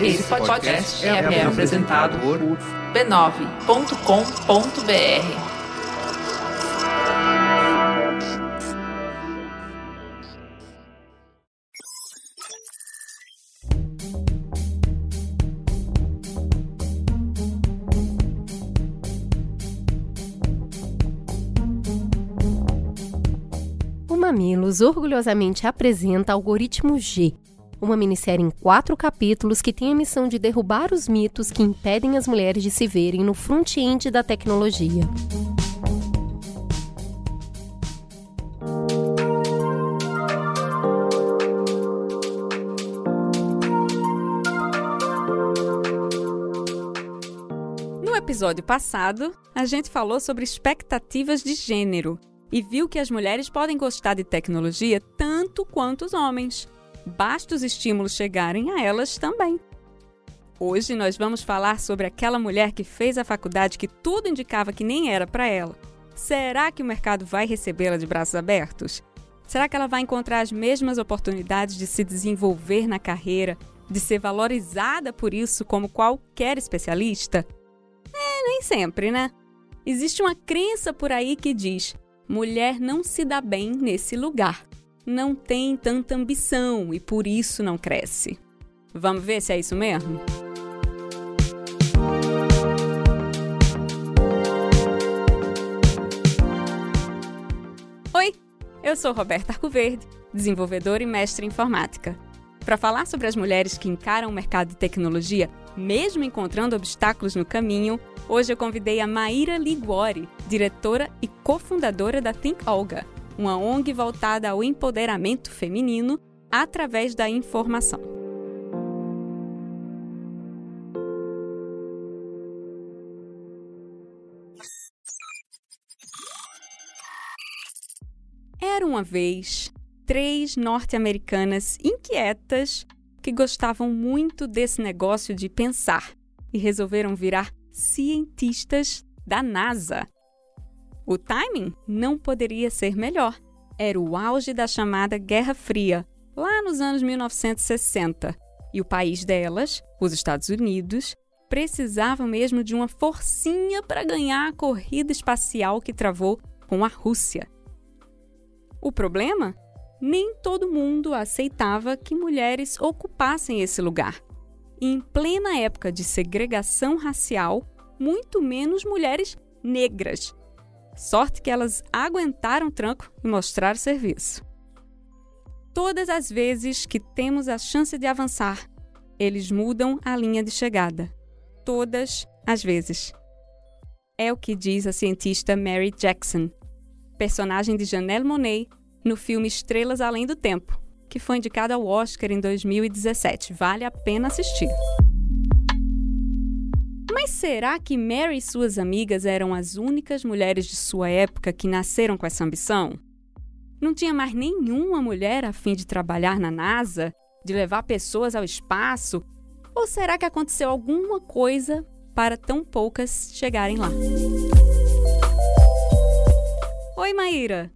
Esse podcast é, é apresentado por b9.com.br. O Mamilos orgulhosamente apresenta Algoritmo G, uma minissérie em quatro capítulos que tem a missão de derrubar os mitos que impedem as mulheres de se verem no front-end da tecnologia. No episódio passado, a gente falou sobre expectativas de gênero e viu que as mulheres podem gostar de tecnologia tanto quanto os homens. Basta os estímulos chegarem a elas também. Hoje nós vamos falar sobre aquela mulher que fez a faculdade que tudo indicava que nem era para ela. Será que o mercado vai recebê-la de braços abertos? Será que ela vai encontrar as mesmas oportunidades de se desenvolver na carreira, de ser valorizada por isso como qualquer especialista? É, nem sempre, né? Existe uma crença por aí que diz: mulher não se dá bem nesse lugar, não tem tanta ambição e por isso não cresce. Vamos ver se é isso mesmo? Oi, eu sou Roberta Arcoverde, desenvolvedora e mestre em informática. Para falar sobre as mulheres que encaram o mercado de tecnologia, mesmo encontrando obstáculos no caminho, hoje eu convidei a Maíra Liguori, diretora e cofundadora da Think Olga, uma ONG voltada ao empoderamento feminino através da informação. Era uma vez três norte-americanas inquietas que gostavam muito desse negócio de pensar e resolveram virar cientistas da NASA. O timing não poderia ser melhor. Era o auge da chamada Guerra Fria, lá nos anos 1960, e o país delas, os Estados Unidos, precisava mesmo de uma forcinha para ganhar a corrida espacial que travou com a Rússia. O problema? Nem todo mundo aceitava que mulheres ocupassem esse lugar. E em plena época de segregação racial, muito menos mulheres negras. Sorte que elas aguentaram o tranco e mostraram serviço. Todas as vezes que temos a chance de avançar, eles mudam a linha de chegada. Todas as vezes. É o que diz a cientista Mary Jackson, personagem de Janelle Monáe no filme Estrelas Além do Tempo, que foi indicado ao Oscar em 2017. Vale a pena assistir. Mas será que Mary e suas amigas eram as únicas mulheres de sua época que nasceram com essa ambição? Não tinha mais nenhuma mulher a fim de trabalhar na NASA, de levar pessoas ao espaço? Ou será que aconteceu alguma coisa para tão poucas chegarem lá? Oi, Maíra!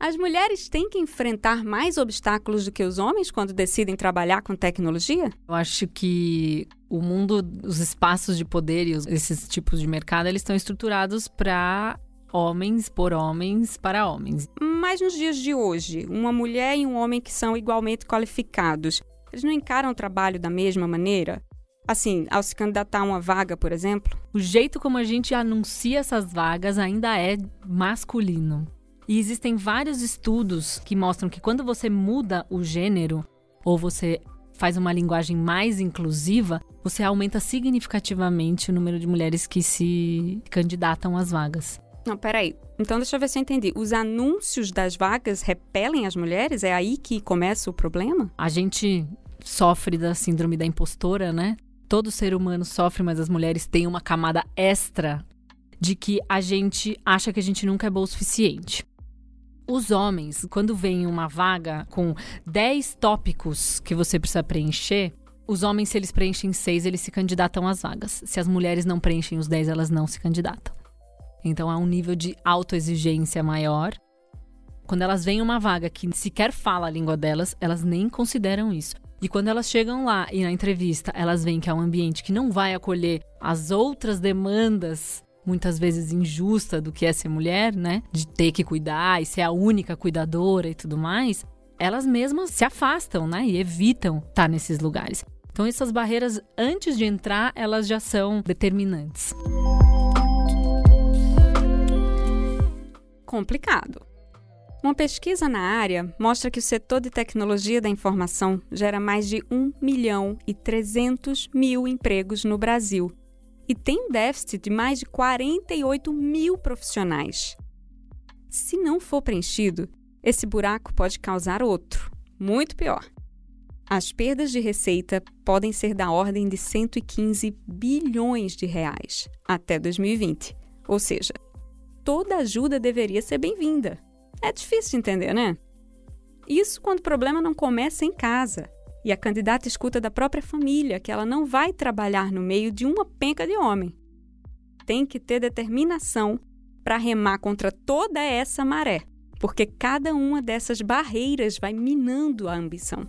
As mulheres têm que enfrentar mais obstáculos do que os homens quando decidem trabalhar com tecnologia? Eu acho que o mundo, os espaços de poder e os, esses tipos de mercado, eles estão estruturados para homens por homens para homens. Mas nos dias de hoje, uma mulher e um homem que são igualmente qualificados, eles não encaram o trabalho da mesma maneira? Assim, ao se candidatar a uma vaga, por exemplo? O jeito como a gente anuncia essas vagas ainda é masculino. E existem vários estudos que mostram que quando você muda o gênero ou você faz uma linguagem mais inclusiva, você aumenta significativamente o número de mulheres que se candidatam às vagas. Não, peraí. Então deixa eu ver se eu entendi. Os anúncios das vagas repelem as mulheres? É aí que começa o problema? A gente sofre da síndrome da impostora, né? Todo ser humano sofre, mas as mulheres têm uma camada extra de que a gente acha que a gente nunca é boa o suficiente. Os homens, quando vem uma vaga com 10 tópicos que você precisa preencher, os homens, se eles preenchem seis, eles se candidatam às vagas. Se as mulheres não preenchem os 10, elas não se candidatam. Então há um nível de autoexigência maior. Quando elas veem uma vaga que sequer fala a língua delas, elas nem consideram isso. E quando elas chegam lá e na entrevista elas veem que é um ambiente que não vai acolher as outras demandas muitas vezes injusta do que é ser mulher, né? De ter que cuidar e ser a única cuidadora e tudo mais, elas mesmas se afastam, né? E evitam estar nesses lugares. Então essas barreiras antes de entrar, elas já são determinantes. Complicado. Uma pesquisa na área mostra que o setor de tecnologia da informação gera mais de 1 milhão e 300 mil empregos no Brasil e tem déficit de mais de 48 mil profissionais. Se não for preenchido, esse buraco pode causar outro, muito pior. As perdas de receita podem ser da ordem de 115 bilhões de reais até 2020. Ou seja, toda ajuda deveria ser bem-vinda. É difícil de entender, né? Isso quando o problema não começa em casa e a candidata escuta da própria família que ela não vai trabalhar no meio de uma penca de homem. Tem que ter determinação para remar contra toda essa maré, porque cada uma dessas barreiras vai minando a ambição.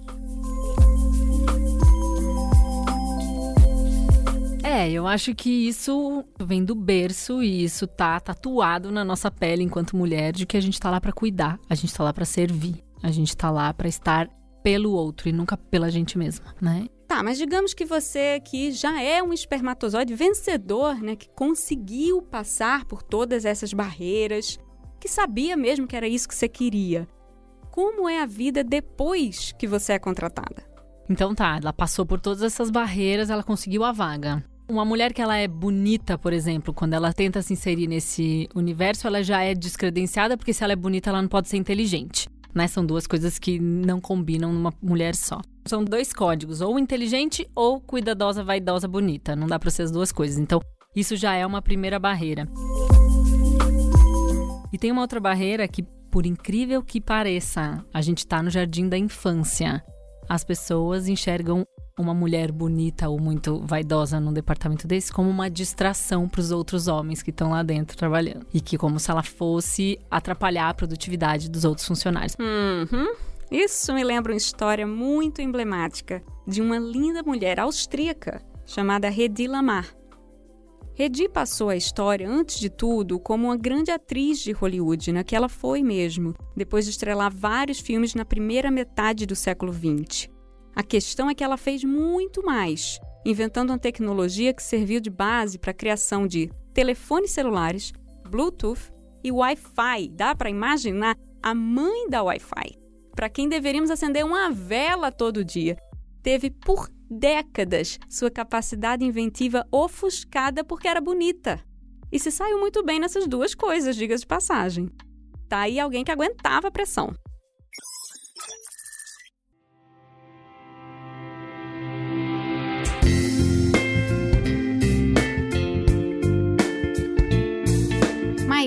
É, eu acho que isso vem do berço e isso tá tatuado na nossa pele enquanto mulher de que a gente tá lá para cuidar, a gente tá lá para servir, a gente tá lá para estar pelo outro e nunca pela gente mesma, né? Tá, mas digamos que você que já é um espermatozoide vencedor, né, que conseguiu passar por todas essas barreiras, que sabia mesmo que era isso que você queria. Como é a vida depois que você é contratada? Então tá, ela passou por todas essas barreiras, ela conseguiu a vaga. Uma mulher que ela é bonita, por exemplo, quando ela tenta se inserir nesse universo, ela já é descredenciada, porque se ela é bonita, ela não pode ser inteligente. Né? São duas coisas que não combinam numa mulher só. São dois códigos, ou inteligente ou cuidadosa, vaidosa, bonita. Não dá para ser as duas coisas. Então, isso já é uma primeira barreira. E tem uma outra barreira que, por incrível que pareça, a gente está no jardim da infância. As pessoas enxergam uma mulher bonita ou muito vaidosa num departamento desse como uma distração para os outros homens que estão lá dentro trabalhando. E que como se ela fosse atrapalhar a produtividade dos outros funcionários. Uhum. Isso me lembra uma história muito emblemática de uma linda mulher austríaca chamada Hedy Lamar. Hedy passou a história, antes de tudo, como uma grande atriz de Hollywood, na que ela foi mesmo, depois de estrelar vários filmes na primeira metade do século XX. A questão é que ela fez muito mais, inventando uma tecnologia que serviu de base para a criação de telefones celulares, Bluetooth e Wi-Fi. Dá para imaginar a mãe da Wi-Fi, para quem deveríamos acender uma vela todo dia. Teve por décadas sua capacidade inventiva ofuscada porque era bonita. E se saiu muito bem nessas duas coisas, diga de passagem. Tá aí alguém que aguentava a pressão.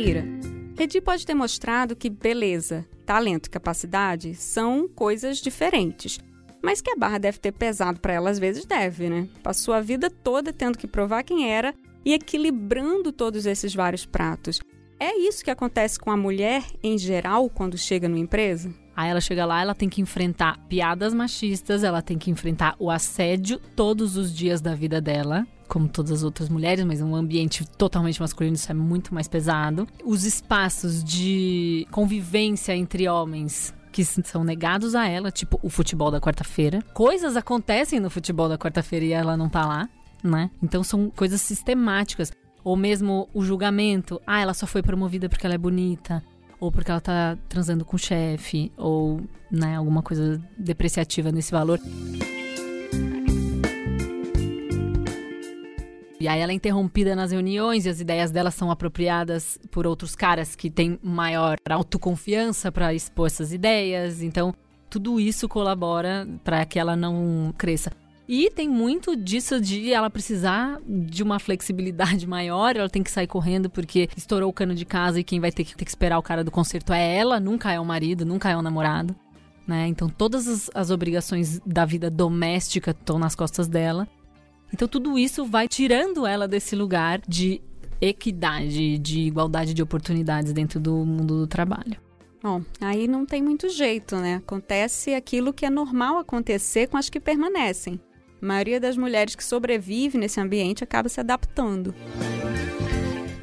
Maíra, Redi pode ter mostrado que beleza, talento e capacidade são coisas diferentes. Mas que a barra deve ter pesado para ela às vezes deve, né? Passou a vida toda tendo que provar quem era e equilibrando todos esses vários pratos. É isso que acontece com a mulher em geral quando chega numa empresa? Aí ela chega lá, ela tem que enfrentar piadas machistas, ela tem que enfrentar o assédio todos os dias da vida dela como todas as outras mulheres, mas um ambiente totalmente masculino, isso é muito mais pesado. Os espaços de convivência entre homens que são negados a ela, tipo o futebol da quarta-feira. Coisas acontecem no futebol da quarta-feira e ela não tá lá, né? Então são coisas sistemáticas. Ou mesmo o julgamento. Ah, ela só foi promovida porque ela é bonita. Ou porque ela tá transando com o chefe. Ou, né, alguma coisa depreciativa nesse valor. E aí ela é interrompida nas reuniões e as ideias dela são apropriadas por outros caras que têm maior autoconfiança para expor essas ideias. Então, tudo isso colabora para que ela não cresça. E tem muito disso de ela precisar de uma flexibilidade maior, ela tem que sair correndo porque estourou o cano de casa e quem vai ter que, ter que esperar o cara do concerto é ela, nunca é o marido, nunca é o namorado. Né? Então todas as, as obrigações da vida doméstica estão nas costas dela. Então tudo isso vai tirando ela desse lugar de equidade, de igualdade de oportunidades dentro do mundo do trabalho. Bom, aí não tem muito jeito, né? Acontece aquilo que é normal acontecer com as que permanecem. A maioria das mulheres que sobrevive nesse ambiente acaba se adaptando.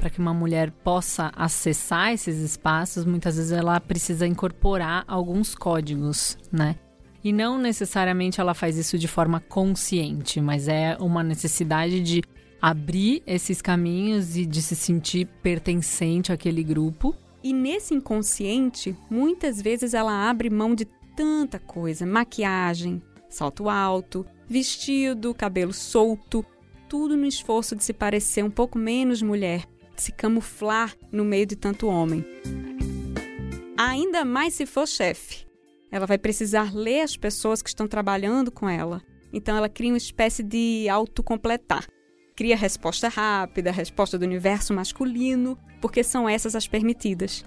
Para que uma mulher possa acessar esses espaços, muitas vezes ela precisa incorporar alguns códigos, né? E não necessariamente ela faz isso de forma consciente, mas é uma necessidade de abrir esses caminhos e de se sentir pertencente àquele grupo. E nesse inconsciente, muitas vezes ela abre mão de tanta coisa: maquiagem, salto alto, vestido, cabelo solto, tudo no esforço de se parecer um pouco menos mulher, de se camuflar no meio de tanto homem. Ainda mais se for chefe. Ela vai precisar ler as pessoas que estão trabalhando com ela. Então ela cria uma espécie de autocompletar cria resposta rápida, resposta do universo masculino, porque são essas as permitidas.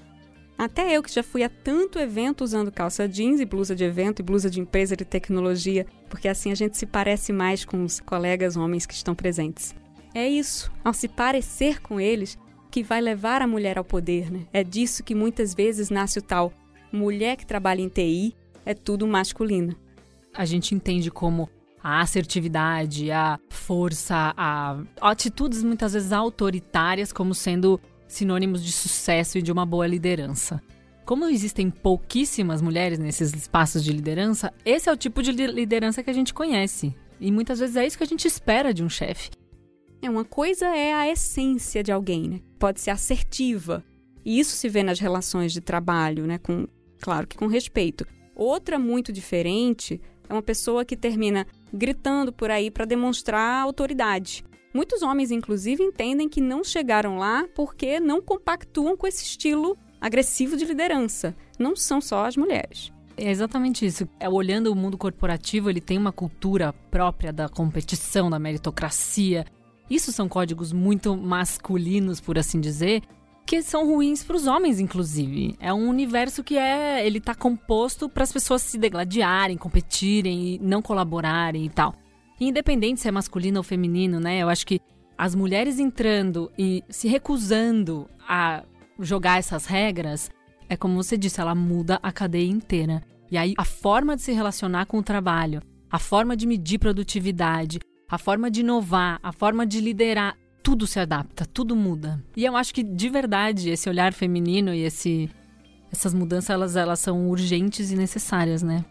Até eu que já fui a tanto evento usando calça jeans e blusa de evento e blusa de empresa de tecnologia, porque assim a gente se parece mais com os colegas homens que estão presentes. É isso, ao se parecer com eles, que vai levar a mulher ao poder, né? É disso que muitas vezes nasce o tal mulher que trabalha em TI é tudo masculino. A gente entende como a assertividade, a força, a atitudes muitas vezes autoritárias como sendo sinônimos de sucesso e de uma boa liderança. Como existem pouquíssimas mulheres nesses espaços de liderança, esse é o tipo de liderança que a gente conhece. E muitas vezes é isso que a gente espera de um chefe. É, uma coisa é a essência de alguém, né? Pode ser assertiva. E isso se vê nas relações de trabalho, né? Com, claro que com respeito. Outra muito diferente é uma pessoa que termina gritando por aí para demonstrar autoridade. Muitos homens, inclusive, entendem que não chegaram lá porque não compactuam com esse estilo agressivo de liderança. Não são só as mulheres. É exatamente isso. É, olhando o mundo corporativo, ele tem uma cultura própria da competição, da meritocracia. Isso são códigos muito masculinos, por assim dizer, que são ruins para os homens, inclusive. É um universo que é, ele tá composto para as pessoas se degladiarem, competirem não colaborarem e tal. independente se é masculino ou feminino, né? Eu acho que as mulheres entrando e se recusando a jogar essas regras, é como você disse, ela muda a cadeia inteira. E aí a forma de se relacionar com o trabalho, a forma de medir produtividade, a forma de inovar, a forma de liderar, tudo se adapta, tudo muda. E eu acho que de verdade esse olhar feminino e esse essas mudanças elas, elas são urgentes e necessárias, né?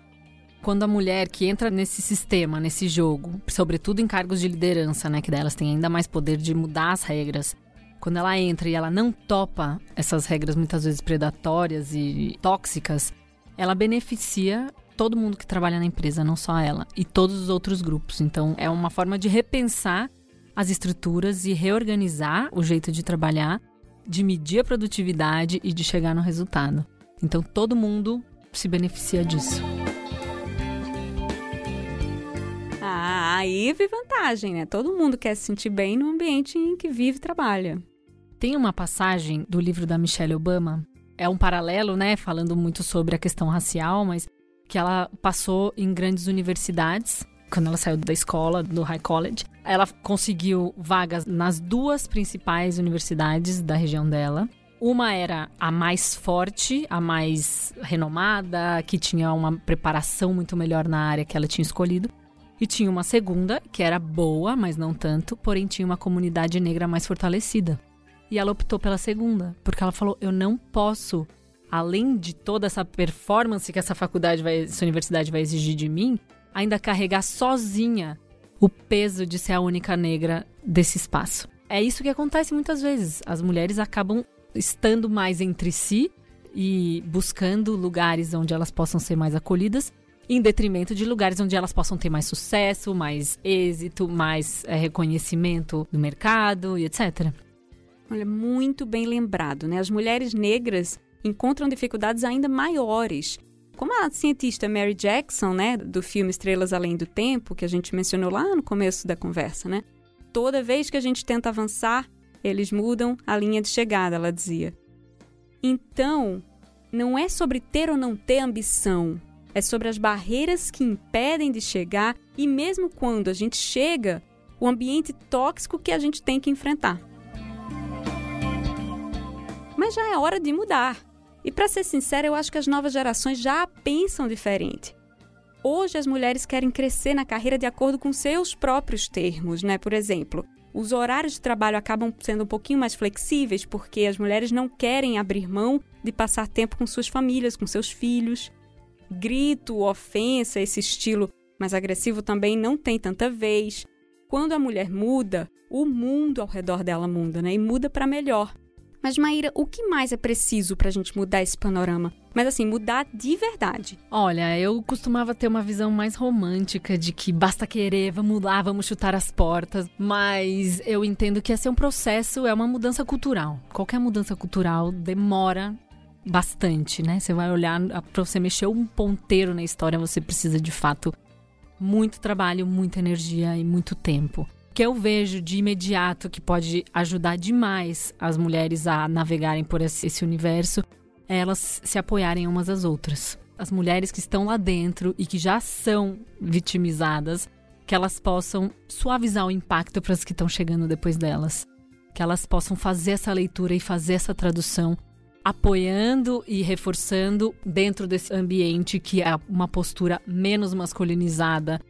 Quando a mulher que entra nesse sistema, nesse jogo, sobretudo em cargos de liderança, né, que delas têm ainda mais poder de mudar as regras, quando ela entra e ela não topa essas regras muitas vezes predatórias e tóxicas, ela beneficia todo mundo que trabalha na empresa, não só ela, e todos os outros grupos. Então, é uma forma de repensar as estruturas e reorganizar o jeito de trabalhar, de medir a produtividade e de chegar no resultado. Então todo mundo se beneficia disso. Ah, aí vi vantagem, né? Todo mundo quer se sentir bem no ambiente em que vive e trabalha. Tem uma passagem do livro da Michelle Obama, é um paralelo, né, falando muito sobre a questão racial, mas que ela passou em grandes universidades quando ela saiu da escola, do High College. Ela conseguiu vagas nas duas principais universidades da região dela. Uma era a mais forte, a mais renomada, que tinha uma preparação muito melhor na área que ela tinha escolhido. E tinha uma segunda, que era boa, mas não tanto, porém tinha uma comunidade negra mais fortalecida. E ela optou pela segunda, porque ela falou: eu não posso, além de toda essa performance que essa faculdade vai, essa universidade vai exigir de mim, ainda carregar sozinha o peso de ser a única negra desse espaço. É isso que acontece muitas vezes. As mulheres acabam estando mais entre si e buscando lugares onde elas possam ser mais acolhidas, em detrimento de lugares onde elas possam ter mais sucesso, mais êxito, mais é, reconhecimento no mercado e etc. Olha, muito bem lembrado, né? As mulheres negras encontram dificuldades ainda maiores como a cientista Mary Jackson, né, do filme Estrelas Além do Tempo, que a gente mencionou lá no começo da conversa, né? Toda vez que a gente tenta avançar, eles mudam a linha de chegada, ela dizia. Então, não é sobre ter ou não ter ambição, é sobre as barreiras que impedem de chegar e mesmo quando a gente chega, o ambiente tóxico que a gente tem que enfrentar. Mas já é hora de mudar. E para ser sincera, eu acho que as novas gerações já pensam diferente. Hoje as mulheres querem crescer na carreira de acordo com seus próprios termos, né? Por exemplo, os horários de trabalho acabam sendo um pouquinho mais flexíveis porque as mulheres não querem abrir mão de passar tempo com suas famílias, com seus filhos. Grito, ofensa, esse estilo mais agressivo também não tem tanta vez. Quando a mulher muda, o mundo ao redor dela muda, né? E muda para melhor. Mas, Maíra, o que mais é preciso para a gente mudar esse panorama? Mas, assim, mudar de verdade. Olha, eu costumava ter uma visão mais romântica de que basta querer, vamos lá, vamos chutar as portas. Mas eu entendo que esse é um processo, é uma mudança cultural. Qualquer mudança cultural demora bastante, né? Você vai olhar, para você mexer um ponteiro na história, você precisa de fato muito trabalho, muita energia e muito tempo que eu vejo de imediato que pode ajudar demais as mulheres a navegarem por esse, universo é elas se apoiarem umas às outras. As mulheres que estão lá dentro e que já são vitimizadas, que elas possam suavizar o impacto para as que estão chegando depois delas. Que elas possam fazer essa leitura e fazer essa tradução, apoiando e reforçando dentro desse ambiente que é uma postura menos masculinizada,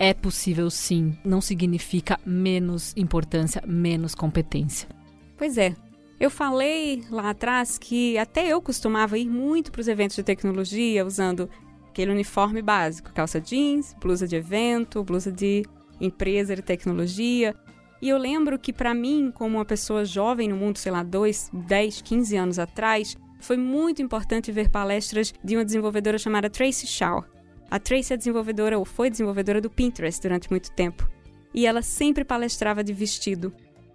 é possível sim, não significa menos importância, menos competência. Pois é. Eu falei lá atrás que até eu costumava ir muito para os eventos de tecnologia usando aquele uniforme básico, calça jeans, blusa de evento, blusa de empresa de tecnologia. E eu lembro que para mim, como uma pessoa jovem no mundo, sei lá, 2, 10, 15 anos atrás, foi muito importante ver palestras de uma desenvolvedora chamada Tracy Shaw. A Tracy é desenvolvedora ou foi desenvolvedora do Pinterest durante muito tempo. E ela sempre palestrava de vestido.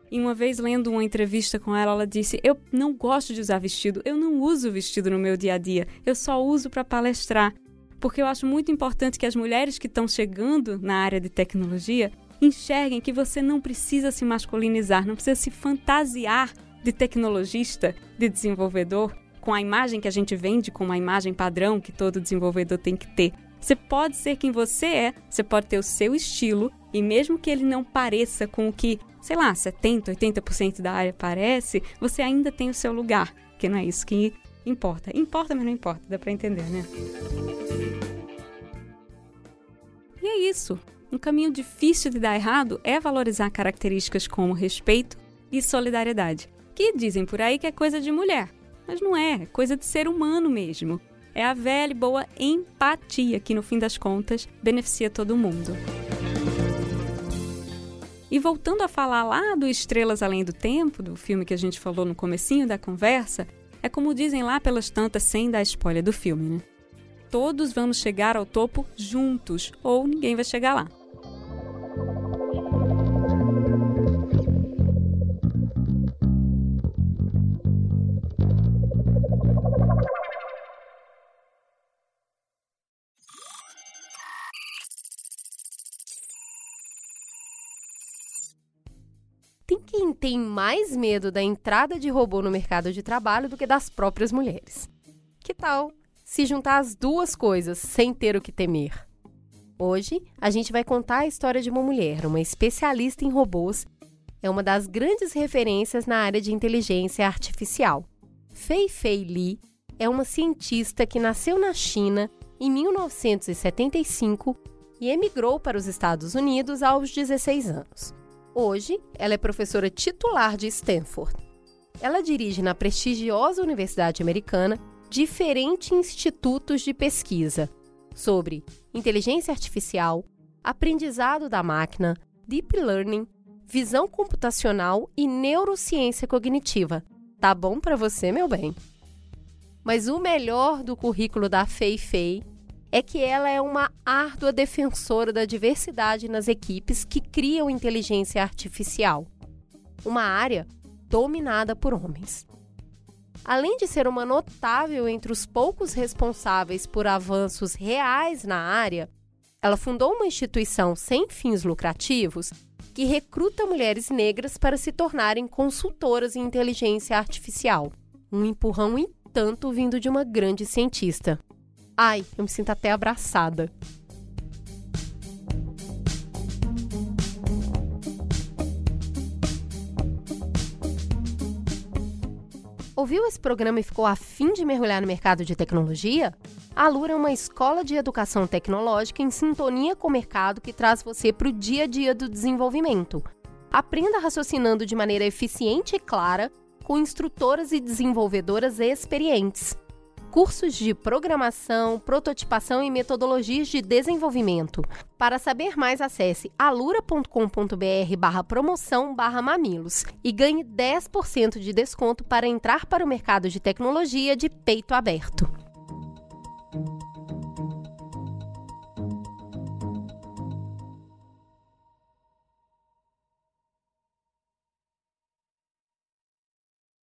E uma vez lendo uma entrevista com ela, ela disse: "Eu não gosto de usar vestido, eu não uso vestido no meu dia a dia, eu só uso para palestrar, porque eu acho muito importante que as mulheres que estão chegando na área de tecnologia enxerguem que você não precisa se masculinizar, não precisa se fantasiar de tecnologista, de desenvolvedor, com a imagem que a gente vende como a imagem padrão que todo desenvolvedor tem que ter. Você pode ser quem você é, você pode ter o seu estilo, e mesmo que ele não pareça com o que, sei lá, 70, 80% da área parece, você ainda tem o seu lugar, que não é isso que importa. Importa, mas não importa, dá para entender, né? E é isso. Um caminho difícil de dar errado é valorizar características como respeito e solidariedade, que dizem por aí que é coisa de mulher, mas não é, é coisa de ser humano mesmo é a velha e boa empatia que, no fim das contas, beneficia todo mundo. E voltando a falar lá do Estrelas Além do Tempo, do filme que a gente falou no comecinho da conversa, é como dizem lá pelas tantas sem dar spoiler do filme, né? Todos vamos chegar ao topo juntos, ou ninguém vai chegar lá. Tem mais medo da entrada de robô no mercado de trabalho do que das próprias mulheres. Que tal se juntar as duas coisas sem ter o que temer? Hoje, a gente vai contar a história de uma mulher, uma especialista em robôs, é uma das grandes referências na área de inteligência artificial. Fei Fei Li é uma cientista que nasceu na China em 1975 e emigrou para os Estados Unidos aos 16 anos. Hoje, ela é professora titular de Stanford. Ela dirige na prestigiosa Universidade Americana diferentes institutos de pesquisa sobre inteligência artificial, aprendizado da máquina, deep learning, visão computacional e neurociência cognitiva. Tá bom para você, meu bem? Mas o melhor do currículo da Fei Fei é que ela é uma árdua defensora da diversidade nas equipes que criam inteligência artificial, uma área dominada por homens. Além de ser uma notável entre os poucos responsáveis por avanços reais na área, ela fundou uma instituição sem fins lucrativos que recruta mulheres negras para se tornarem consultoras em inteligência artificial. Um empurrão, entanto, vindo de uma grande cientista. Ai, eu me sinto até abraçada. Ouviu esse programa e ficou afim de mergulhar no mercado de tecnologia? A Lura é uma escola de educação tecnológica em sintonia com o mercado que traz você para o dia a dia do desenvolvimento. Aprenda raciocinando de maneira eficiente e clara com instrutoras e desenvolvedoras experientes cursos de programação, prototipação e metodologias de desenvolvimento. Para saber mais, acesse alura.com.br barra promoção barra mamilos e ganhe 10% de desconto para entrar para o mercado de tecnologia de peito aberto.